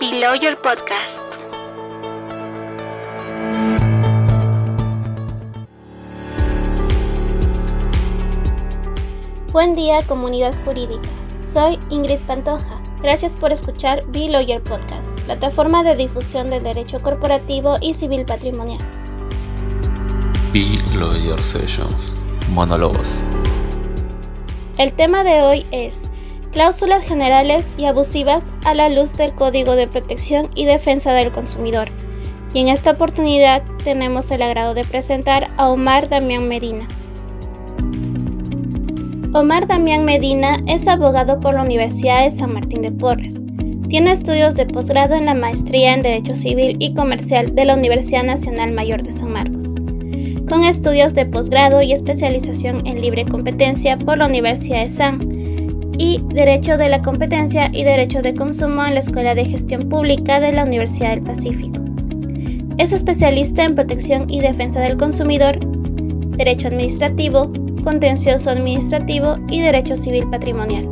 Below Your Podcast. Buen día, comunidad jurídica. Soy Ingrid Pantoja. Gracias por escuchar Below Your Podcast, plataforma de difusión del derecho corporativo y civil patrimonial. Be Lawyer Sessions. Monólogos. El tema de hoy es cláusulas generales y abusivas a la luz del Código de Protección y Defensa del Consumidor. Y en esta oportunidad tenemos el agrado de presentar a Omar Damián Medina. Omar Damián Medina es abogado por la Universidad de San Martín de Porres. Tiene estudios de posgrado en la maestría en Derecho Civil y Comercial de la Universidad Nacional Mayor de San Marcos con estudios de posgrado y especialización en libre competencia por la Universidad de San y Derecho de la Competencia y Derecho de Consumo en la Escuela de Gestión Pública de la Universidad del Pacífico. Es especialista en protección y defensa del consumidor, Derecho Administrativo, Contencioso Administrativo y Derecho Civil Patrimonial.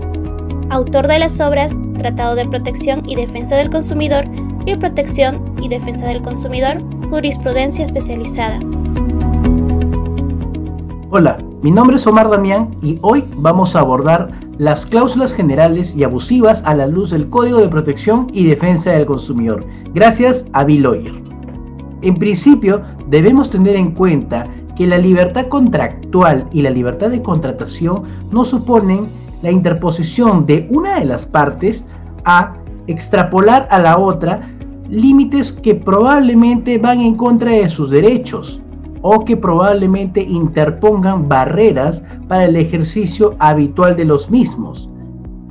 Autor de las obras Tratado de Protección y Defensa del Consumidor y Protección y Defensa del Consumidor, Jurisprudencia Especializada. Hola, mi nombre es Omar Damián y hoy vamos a abordar las cláusulas generales y abusivas a la luz del Código de Protección y Defensa del Consumidor, gracias a Bill Lawyer. En principio, debemos tener en cuenta que la libertad contractual y la libertad de contratación no suponen la interposición de una de las partes a extrapolar a la otra límites que probablemente van en contra de sus derechos o que probablemente interpongan barreras para el ejercicio habitual de los mismos.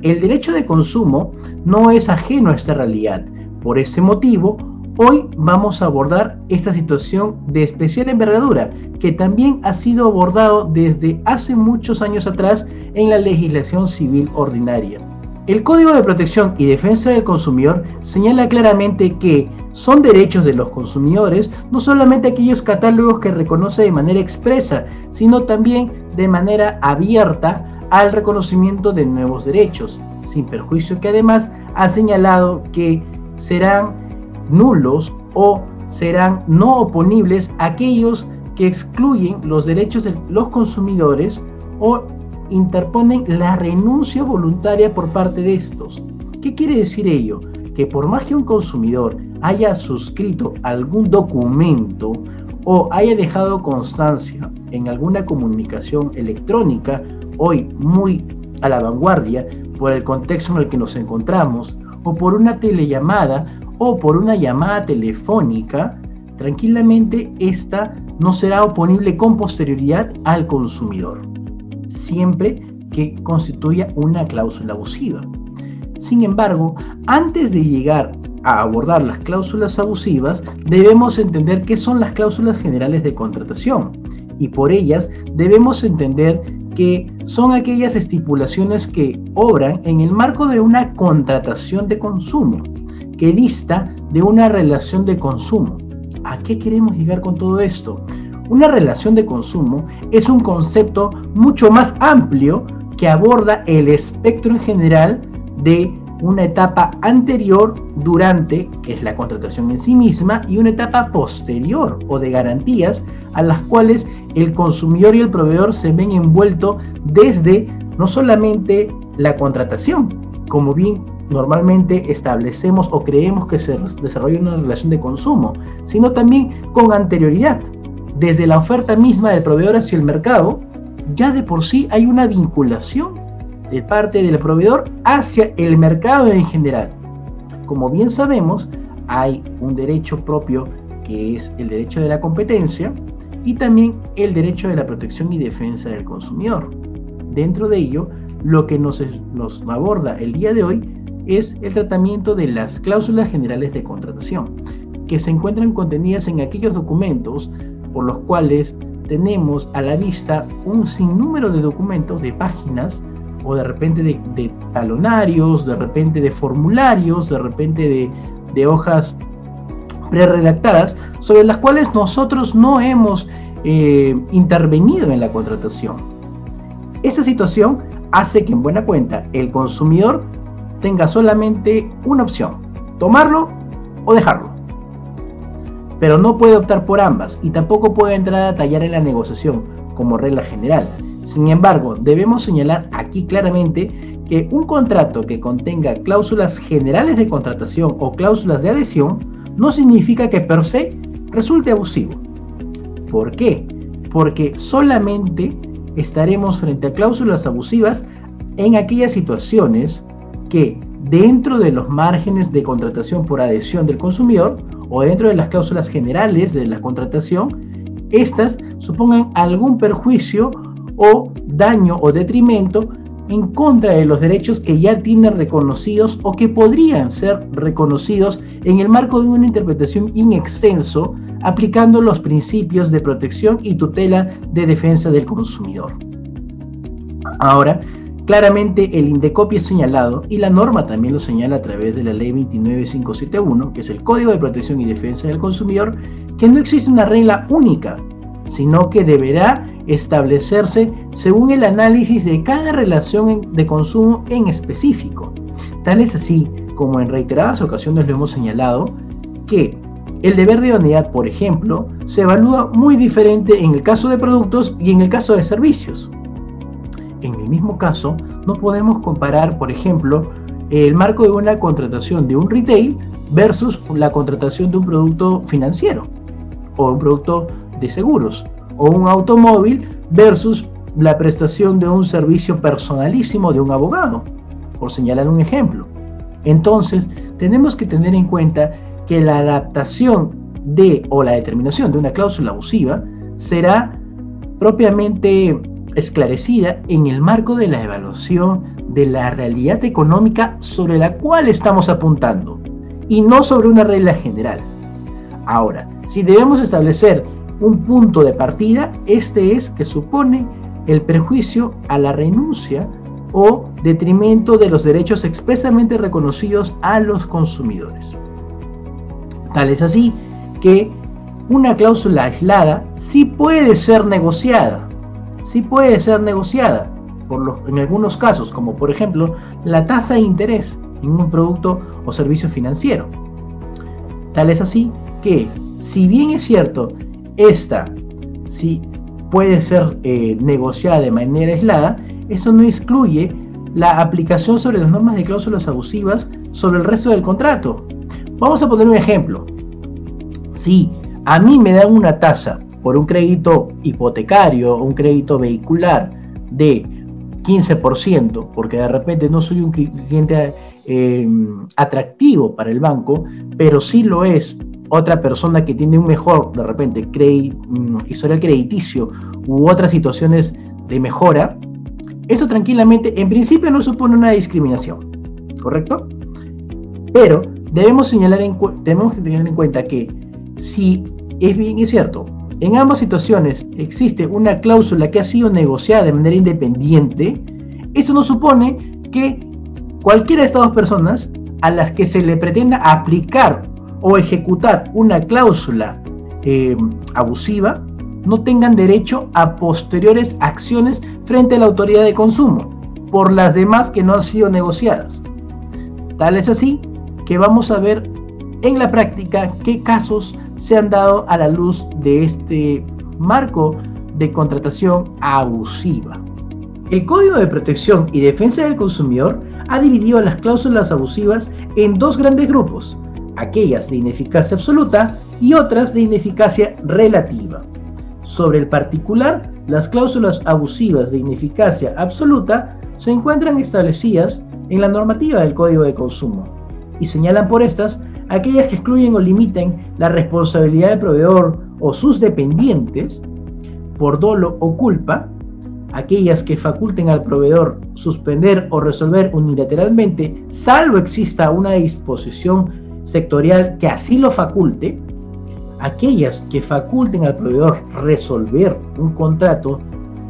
El derecho de consumo no es ajeno a esta realidad. Por ese motivo, hoy vamos a abordar esta situación de especial envergadura que también ha sido abordado desde hace muchos años atrás en la legislación civil ordinaria. El Código de Protección y Defensa del Consumidor señala claramente que son derechos de los consumidores no solamente aquellos catálogos que reconoce de manera expresa, sino también de manera abierta al reconocimiento de nuevos derechos, sin perjuicio que además ha señalado que serán nulos o serán no oponibles aquellos que excluyen los derechos de los consumidores o interponen la renuncia voluntaria por parte de estos. ¿Qué quiere decir ello? Que por más que un consumidor haya suscrito algún documento o haya dejado constancia en alguna comunicación electrónica, hoy muy a la vanguardia por el contexto en el que nos encontramos, o por una telellamada o por una llamada telefónica, tranquilamente esta no será oponible con posterioridad al consumidor siempre que constituya una cláusula abusiva. Sin embargo, antes de llegar a abordar las cláusulas abusivas, debemos entender qué son las cláusulas generales de contratación y por ellas debemos entender que son aquellas estipulaciones que obran en el marco de una contratación de consumo, que dista de una relación de consumo. ¿A qué queremos llegar con todo esto? Una relación de consumo es un concepto mucho más amplio que aborda el espectro en general de una etapa anterior, durante, que es la contratación en sí misma, y una etapa posterior o de garantías a las cuales el consumidor y el proveedor se ven envueltos desde no solamente la contratación, como bien normalmente establecemos o creemos que se desarrolla una relación de consumo, sino también con anterioridad desde la oferta misma del proveedor hacia el mercado, ya de por sí hay una vinculación de parte del proveedor hacia el mercado en general. Como bien sabemos, hay un derecho propio que es el derecho de la competencia y también el derecho de la protección y defensa del consumidor. Dentro de ello, lo que nos, nos aborda el día de hoy es el tratamiento de las cláusulas generales de contratación, que se encuentran contenidas en aquellos documentos por los cuales tenemos a la vista un sinnúmero de documentos, de páginas, o de repente de, talonarios, de repente de formularios, de repente de, de hojas preredactadas, sobre las cuales nosotros no hemos eh, intervenido en la contratación. Esta situación hace que en buena cuenta el consumidor tenga solamente una opción, tomarlo o dejarlo. Pero no puede optar por ambas y tampoco puede entrar a tallar en la negociación como regla general. Sin embargo, debemos señalar aquí claramente que un contrato que contenga cláusulas generales de contratación o cláusulas de adhesión no significa que per se resulte abusivo. ¿Por qué? Porque solamente estaremos frente a cláusulas abusivas en aquellas situaciones que dentro de los márgenes de contratación por adhesión del consumidor o dentro de las cláusulas generales de la contratación, estas supongan algún perjuicio o daño o detrimento en contra de los derechos que ya tiene reconocidos o que podrían ser reconocidos en el marco de una interpretación in extenso aplicando los principios de protección y tutela de defensa del consumidor. Ahora, claramente el INDECOPI es señalado y la norma también lo señala a través de la ley 29571, que es el Código de Protección y Defensa del Consumidor, que no existe una regla única, sino que deberá establecerse según el análisis de cada relación de consumo en específico. Tal es así, como en reiteradas ocasiones lo hemos señalado, que el deber de idoneidad, por ejemplo, se evalúa muy diferente en el caso de productos y en el caso de servicios. En el mismo caso, no podemos comparar, por ejemplo, el marco de una contratación de un retail versus la contratación de un producto financiero o un producto de seguros o un automóvil versus la prestación de un servicio personalísimo de un abogado, por señalar un ejemplo. Entonces, tenemos que tener en cuenta que la adaptación de o la determinación de una cláusula abusiva será propiamente esclarecida en el marco de la evaluación de la realidad económica sobre la cual estamos apuntando y no sobre una regla general. Ahora, si debemos establecer un punto de partida, este es que supone el perjuicio a la renuncia o detrimento de los derechos expresamente reconocidos a los consumidores. Tal es así que una cláusula aislada sí puede ser negociada, sí puede ser negociada, en algunos casos, como por ejemplo la tasa de interés en un producto o servicio financiero. Tal es así que, si bien es cierto esta sí puede ser eh, negociada de manera aislada, eso no excluye la aplicación sobre las normas de cláusulas abusivas sobre el resto del contrato. Vamos a poner un ejemplo. Si a mí me dan una tasa por un crédito hipotecario un crédito vehicular de 15%, porque de repente no soy un cliente eh, atractivo para el banco, pero sí lo es otra persona que tiene un mejor, de repente, mm, historial crediticio u otras situaciones de mejora, eso tranquilamente, en principio no supone una discriminación, ¿correcto? Pero debemos, señalar en, debemos tener en cuenta que si es bien es cierto, en ambas situaciones existe una cláusula que ha sido negociada de manera independiente, eso no supone que cualquiera de estas dos personas a las que se le pretenda aplicar o ejecutar una cláusula eh, abusiva no tengan derecho a posteriores acciones frente a la autoridad de consumo por las demás que no han sido negociadas. Tal es así que vamos a ver en la práctica qué casos se han dado a la luz de este marco de contratación abusiva. El Código de Protección y Defensa del Consumidor ha dividido las cláusulas abusivas en dos grandes grupos, aquellas de ineficacia absoluta y otras de ineficacia relativa. Sobre el particular, las cláusulas abusivas de ineficacia absoluta se encuentran establecidas en la normativa del Código de Consumo y señalan por estas aquellas que excluyen o limiten la responsabilidad del proveedor o sus dependientes por dolo o culpa, aquellas que faculten al proveedor suspender o resolver unilateralmente, salvo exista una disposición sectorial que así lo faculte, aquellas que faculten al proveedor resolver un contrato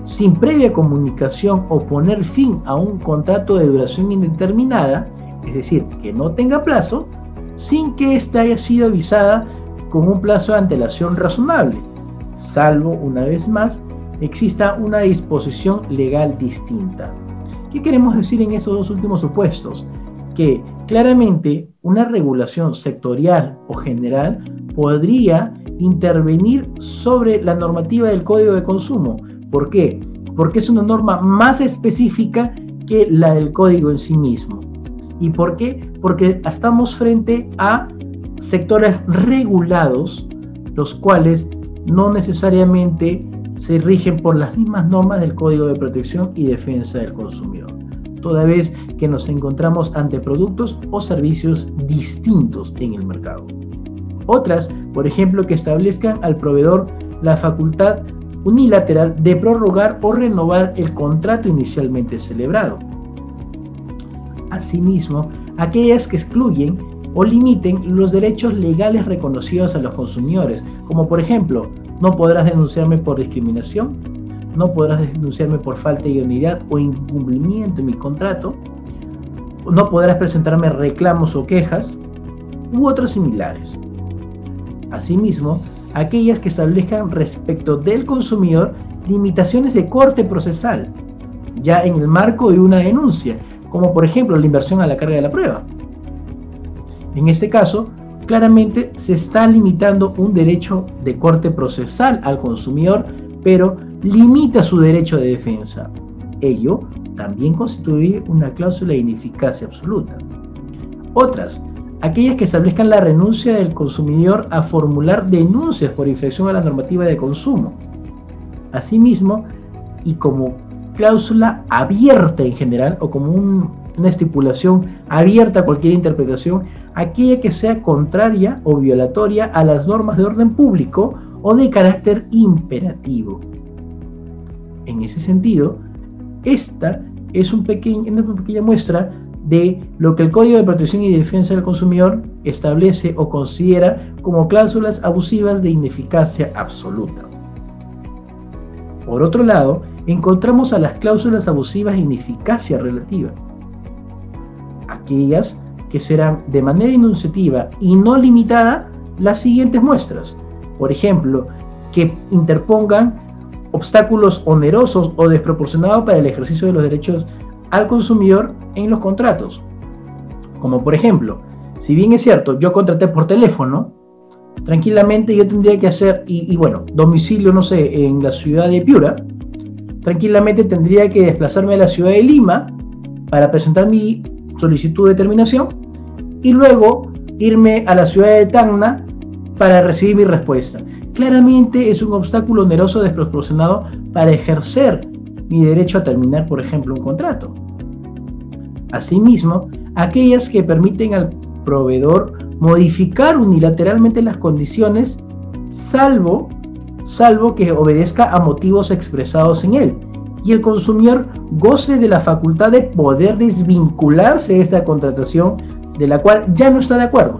sin previa comunicación o poner fin a un contrato de duración indeterminada, es decir, que no tenga plazo, sin que ésta haya sido avisada con un plazo de antelación razonable, salvo, una vez más, exista una disposición legal distinta. ¿Qué queremos decir en estos dos últimos supuestos? Que claramente una regulación sectorial o general podría intervenir sobre la normativa del Código de Consumo. ¿Por qué? Porque es una norma más específica que la del código en sí mismo. ¿Y por qué? Porque estamos frente a sectores regulados, los cuales no necesariamente se rigen por las mismas normas del Código de Protección y Defensa del Consumidor, toda vez que nos encontramos ante productos o servicios distintos en el mercado. Otras, por ejemplo, que establezcan al proveedor la facultad unilateral de prorrogar o renovar el contrato inicialmente celebrado. Asimismo, aquellas que excluyen o limiten los derechos legales reconocidos a los consumidores, como por ejemplo, no podrás denunciarme por discriminación, no podrás denunciarme por falta de idoneidad o incumplimiento en mi contrato, no podrás presentarme reclamos o quejas, u otros similares. Asimismo, aquellas que establezcan respecto del consumidor limitaciones de corte procesal, ya en el marco de una denuncia, como por ejemplo la inversión a la carga de la prueba. En este caso, claramente se está limitando un derecho de corte procesal al consumidor, pero limita su derecho de defensa. Ello también constituye una cláusula de ineficacia absoluta. Otras, aquellas que establezcan la renuncia del consumidor a formular denuncias por infracción a la normativa de consumo. Asimismo, y como cláusula abierta en general, o como una estipulación abierta a cualquier interpretación, aquella que sea contraria o violatoria a las normas de orden público o de carácter imperativo. En ese sentido, esta es un una pequeña muestra de lo que el Código de Protección y Defensa del Consumidor establece o considera como cláusulas abusivas de ineficacia absoluta. Por otro lado, encontramos a las cláusulas abusivas de ineficacia relativa, aquellas que serán de manera enunciativa y no limitada las siguientes muestras. Por ejemplo, que interpongan obstáculos onerosos o desproporcionados para el ejercicio de los derechos al consumidor en los contratos. Como por ejemplo, si bien es cierto, yo contraté por teléfono, tranquilamente yo tendría que hacer, y, bueno, domicilio, no sé, en la ciudad de Piura, tranquilamente tendría que desplazarme a la ciudad de Lima para presentar mi solicitud de terminación y luego irme a la ciudad de Tacna para recibir mi respuesta. Claramente es un obstáculo oneroso desproporcionado para ejercer mi derecho a terminar, por ejemplo, un contrato. Asimismo, aquellas que permiten al proveedor modificar unilateralmente las condiciones salvo salvo que obedezca a motivos expresados en él y el consumidor goce de la facultad de poder desvincularse de esta contratación de la cual ya no está de acuerdo.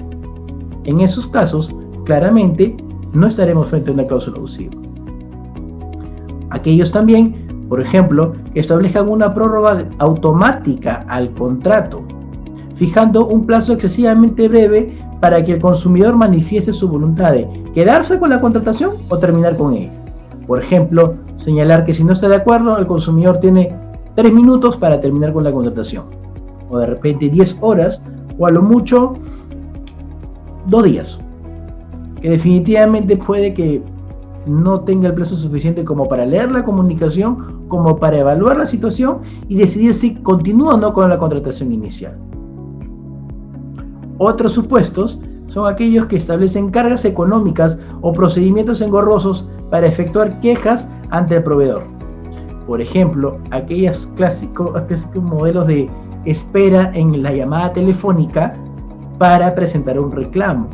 En esos casos, claramente, no estaremos frente a una cláusula abusiva. Aquellos también, por ejemplo, que establezcan una prórroga automática al contrato, fijando un plazo excesivamente breve para que el consumidor manifieste su voluntad de quedarse con la contratación o terminar con ella. Por ejemplo, señalar que si no está de acuerdo, el consumidor tiene 3 minutos para terminar con la contratación. O de repente 10 horas, o a lo mucho 2 días. Que definitivamente puede que no tenga el plazo suficiente como para leer la comunicación, como para evaluar la situación y decidir si continúa o no con la contratación inicial. Otros supuestos son aquellos que establecen cargas económicas o procedimientos engorrosos para efectuar quejas ante el proveedor. Por ejemplo, aquellos clásicos, modelos de espera en la llamada telefónica para presentar un reclamo,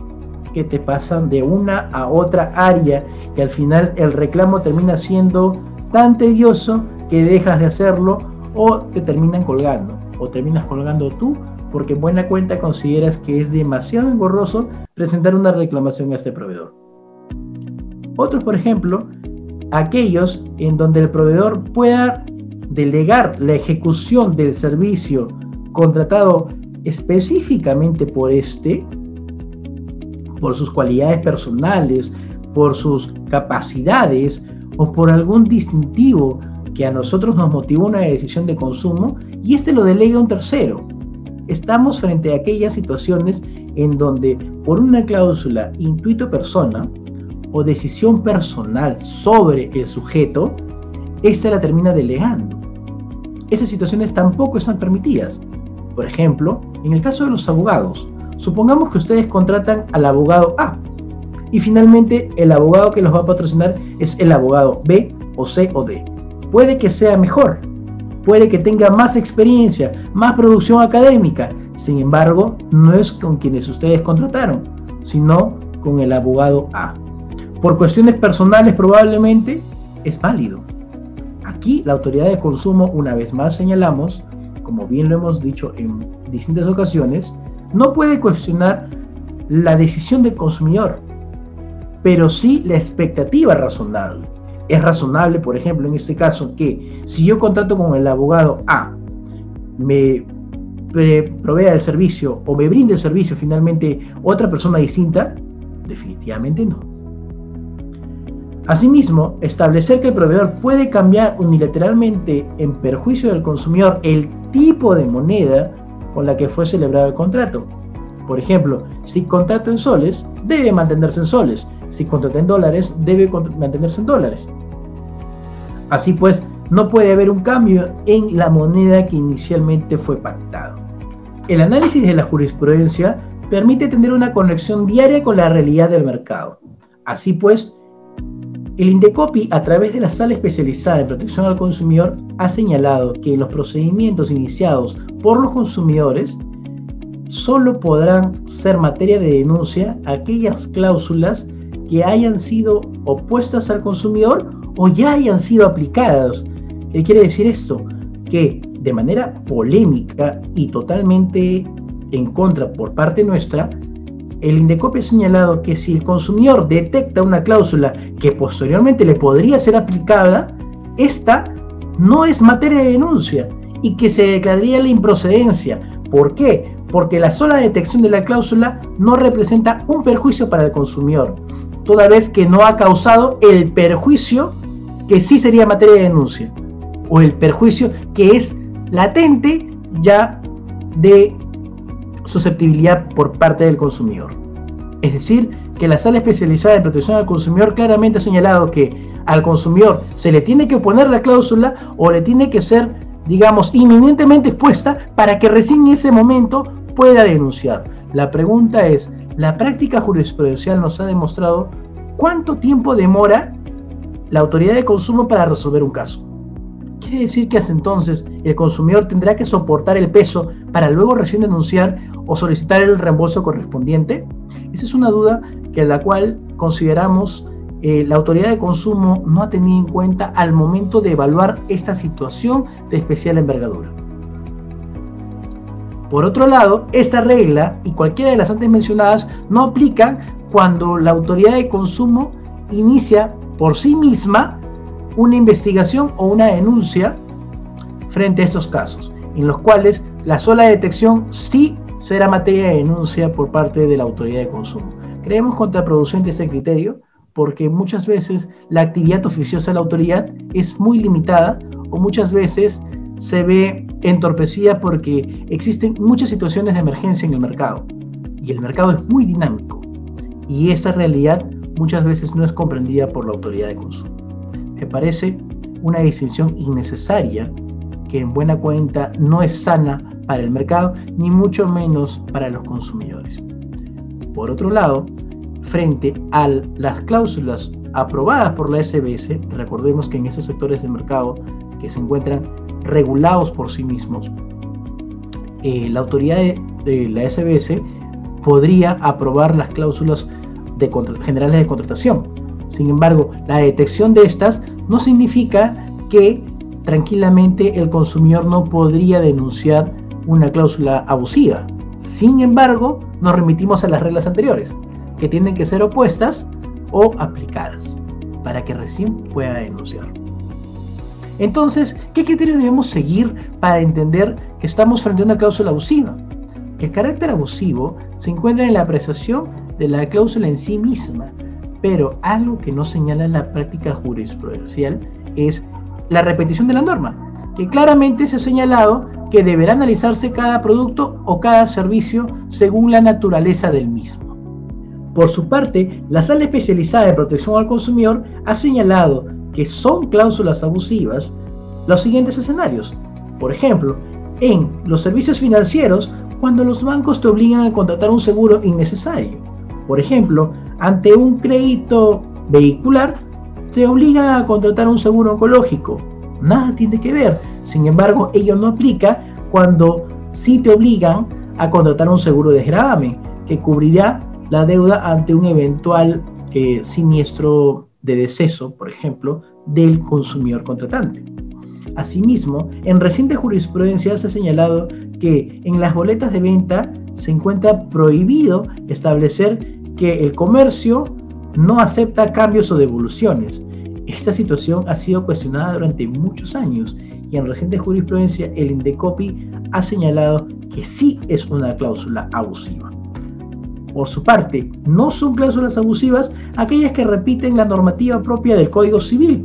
que te pasan de una a otra área y al final el reclamo termina siendo tan tedioso que dejas de hacerlo o te terminan colgando o terminas colgando tú porque en buena cuenta consideras que es demasiado engorroso presentar una reclamación a este proveedor. Otros, por ejemplo, aquellos en donde el proveedor pueda delegar la ejecución del servicio contratado específicamente por este, por sus cualidades personales, por sus capacidades o por algún distintivo que a nosotros nos motivó una decisión de consumo y este lo delega a un tercero. Estamos frente a aquellas situaciones en donde por una cláusula intuito persona o decisión personal sobre el sujeto, ésta la termina delegando. Esas situaciones tampoco están permitidas. Por ejemplo, en el caso de los abogados, supongamos que ustedes contratan al abogado A y finalmente el abogado que los va a patrocinar es el abogado B o C o D. Puede que sea mejor, puede que tenga más experiencia, más producción académica, sin embargo, no es con quienes ustedes contrataron, sino con el abogado A. Por cuestiones personales probablemente es válido. Aquí la autoridad de consumo, una vez más señalamos, como bien lo hemos dicho en distintas ocasiones, no puede cuestionar la decisión del consumidor, pero sí la expectativa razonable. Es razonable, por ejemplo, en este caso, que si yo contrato con el abogado A, me provea el servicio o me brinde el servicio finalmente otra persona distinta, definitivamente no. Asimismo, establecer que el proveedor puede cambiar unilateralmente en perjuicio del consumidor el tipo de moneda con la que fue celebrado el contrato. Por ejemplo, si contrato en soles, debe mantenerse en soles. Si contrata en dólares, debe mantenerse en dólares. Así pues, no puede haber un cambio en la moneda que inicialmente fue pactado. El análisis de la jurisprudencia permite tener una conexión diaria con la realidad del mercado. Así pues, el Indecopi, a través de la sala especializada en protección al consumidor, ha señalado que los procedimientos iniciados por los consumidores solo podrán ser materia de denuncia aquellas cláusulas que hayan sido opuestas al consumidor o ya hayan sido aplicadas. ¿Qué quiere decir esto? Que de manera polémica y totalmente en contra por parte nuestra, el Indecopi ha señalado que si el consumidor detecta una cláusula que posteriormente le podría ser aplicada, esta no es materia de denuncia y que se declararía la improcedencia. ¿Por qué? Porque la sola detección de la cláusula no representa un perjuicio para el consumidor, toda vez que no ha causado el perjuicio que sí sería materia de denuncia, o el perjuicio que es latente ya de susceptibilidad por parte del consumidor. Es decir, que la sala especializada en protección al consumidor claramente ha señalado que al consumidor se le tiene que oponer la cláusula o le tiene que ser, digamos, inminentemente expuesta para que recién en ese momento pueda denunciar. La pregunta es, ¿la práctica jurisprudencial nos ha demostrado cuánto tiempo demora la autoridad de consumo para resolver un caso? Quiere decir que hasta entonces el consumidor tendrá que soportar el peso para luego recién denunciar o solicitar el reembolso correspondiente? Esa es una duda que la cual consideramos eh, la autoridad de consumo no ha tenido en cuenta al momento de evaluar esta situación de especial envergadura. Por otro lado, esta regla y cualquiera de las antes mencionadas no aplican cuando la autoridad de consumo inicia por sí misma una investigación o una denuncia frente a estos casos, en los cuales la sola detección sí será materia de denuncia por parte de la autoridad de consumo. Creemos contraproducente este criterio porque muchas veces la actividad oficiosa de la autoridad es muy limitada o muchas veces se ve entorpecida porque existen muchas situaciones de emergencia en el mercado y el mercado es muy dinámico y esa realidad muchas veces no es comprendida por la autoridad de consumo. Me parece una distinción innecesaria que en buena cuenta no es sana para el mercado ni mucho menos para los consumidores. Por otro lado, frente a las cláusulas aprobadas por la SBS, recordemos que en esos sectores de mercado que se encuentran regulados por sí mismos, eh, la autoridad de, la SBS podría aprobar las cláusulas generales de contratación. Sin embargo, la detección de estas no significa que tranquilamente el consumidor no podría denunciar una cláusula abusiva. Sin embargo, nos remitimos a las reglas anteriores, que tienen que ser opuestas o aplicadas, para que recién pueda denunciar. Entonces, ¿qué criterios debemos seguir para entender que estamos frente a una cláusula abusiva? El carácter abusivo se encuentra en la apreciación de la cláusula en sí misma, pero algo que no señala la práctica jurisprudencial es la repetición de la norma. que claramente se ha señalado que deberá analizarse cada producto o cada servicio según la naturaleza del mismo. Por su parte, la sala especializada de protección al consumidor ha señalado que son cláusulas abusivas los siguientes escenarios. Por ejemplo, en los servicios financieros, cuando los bancos te obligan a contratar un seguro innecesario. Por ejemplo, ante un crédito vehicular, te obligan a contratar un seguro oncológico. Nada tiene que ver. Sin embargo, ello no aplica cuando sí te obligan a contratar un seguro de gravamen que cubrirá la deuda ante un eventual eh, siniestro de deceso, por ejemplo, del consumidor contratante. Asimismo, en reciente jurisprudencia se ha señalado que en las boletas de venta se encuentra prohibido establecer que el comercio no acepta cambios o devoluciones. Esta situación ha sido cuestionada durante muchos años y en reciente jurisprudencia el Indecopi ha señalado que sí es una cláusula abusiva. Por su parte, no son cláusulas abusivas aquellas que repiten la normativa propia del Código Civil.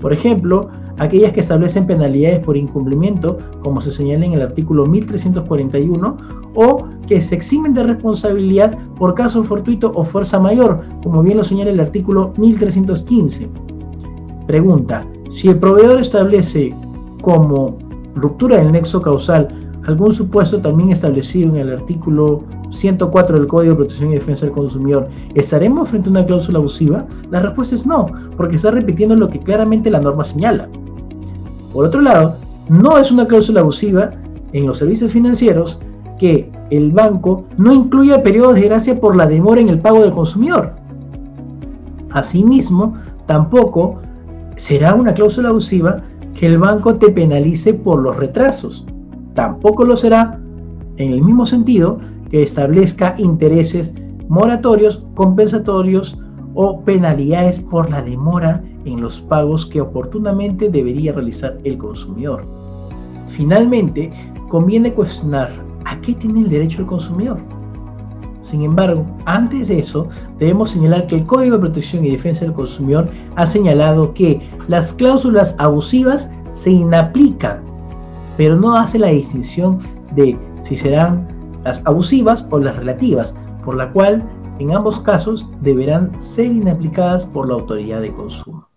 Por ejemplo, aquellas que establecen penalidades por incumplimiento, como se señala en el artículo 1341, o que se eximen de responsabilidad por caso fortuito o fuerza mayor, como bien lo señala el artículo 1315. Pregunta, si el proveedor establece como ruptura del nexo causal algún supuesto también establecido en el artículo 104 del Código de Protección y Defensa del Consumidor, ¿estaremos frente a una cláusula abusiva? La respuesta es no, porque está repitiendo lo que claramente la norma señala. Por otro lado, no es una cláusula abusiva en los servicios financieros que el banco no incluya periodos de gracia por la demora en el pago del consumidor. Asimismo, tampoco será una cláusula abusiva que el banco te penalice por los retrasos. Tampoco lo será en el mismo sentido que establezca intereses moratorios, compensatorios o penalidades por la demora en los pagos que oportunamente debería realizar el consumidor. Finalmente, conviene cuestionar a qué tiene el derecho el consumidor. Sin embargo, antes de eso, debemos señalar que el Código de Protección y Defensa del Consumidor ha señalado que las cláusulas abusivas se inaplican, pero no hace la distinción de si serán las abusivas o las relativas, por la cual en ambos casos deberán ser inaplicadas por la autoridad de consumo.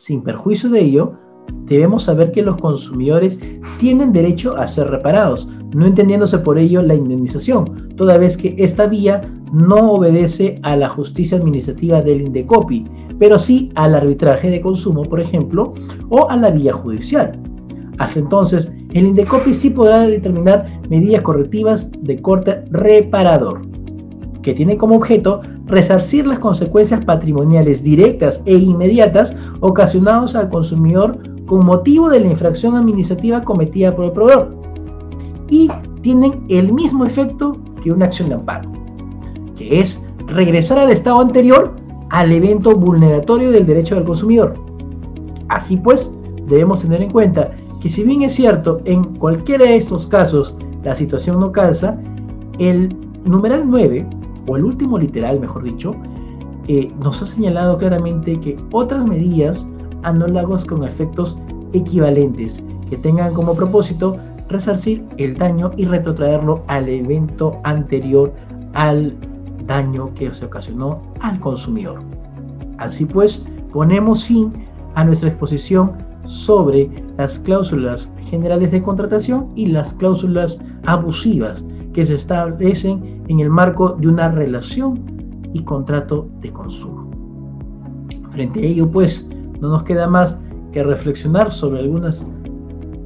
Sin perjuicio de ello, debemos saber que los consumidores tienen derecho a ser reparados, no entendiéndose por ello la indemnización, toda vez que esta vía no obedece a la justicia administrativa del INDECOPI, pero sí al arbitraje de consumo, por ejemplo, o a la vía judicial. Hasta entonces, el INDECOPI sí podrá determinar medidas correctivas de corte reparador, que tienen como objeto resarcir las consecuencias patrimoniales directas e inmediatas ocasionadas al consumidor con motivo de la infracción administrativa cometida por el proveedor y tienen el mismo efecto que una acción de amparo, que es regresar al estado anterior al evento vulneratorio del derecho del consumidor. Así pues, debemos tener en cuenta que si bien es cierto, en cualquiera de estos casos la situación no calza, el numeral 9 o el último literal, mejor dicho, eh, nos ha señalado claramente que otras medidas análogos con efectos equivalentes que tengan como propósito resarcir el daño y retrotraerlo al evento anterior al daño que se ocasionó al consumidor. Así pues, ponemos fin a nuestra exposición sobre las cláusulas generales de contratación y las cláusulas abusivas que se establecen en el marco de una relación y contrato de consumo. Frente a ello, pues, no nos queda más que reflexionar sobre algunas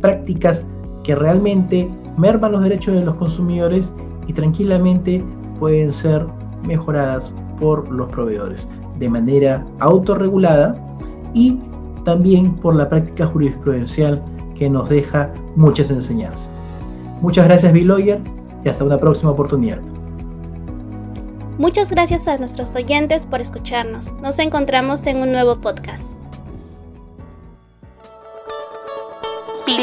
prácticas que realmente merman los derechos de los consumidores y tranquilamente pueden ser mejoradas por los proveedores de manera autorregulada y también por la práctica jurisprudencial que nos deja muchas enseñanzas. Muchas gracias, Bill y hasta una próxima oportunidad. Muchas gracias a nuestros oyentes por escucharnos. Nos encontramos en un nuevo podcast.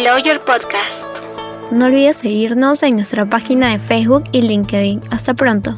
Lawyer Podcast. No olvides seguirnos en nuestra página de Facebook y LinkedIn. Hasta pronto.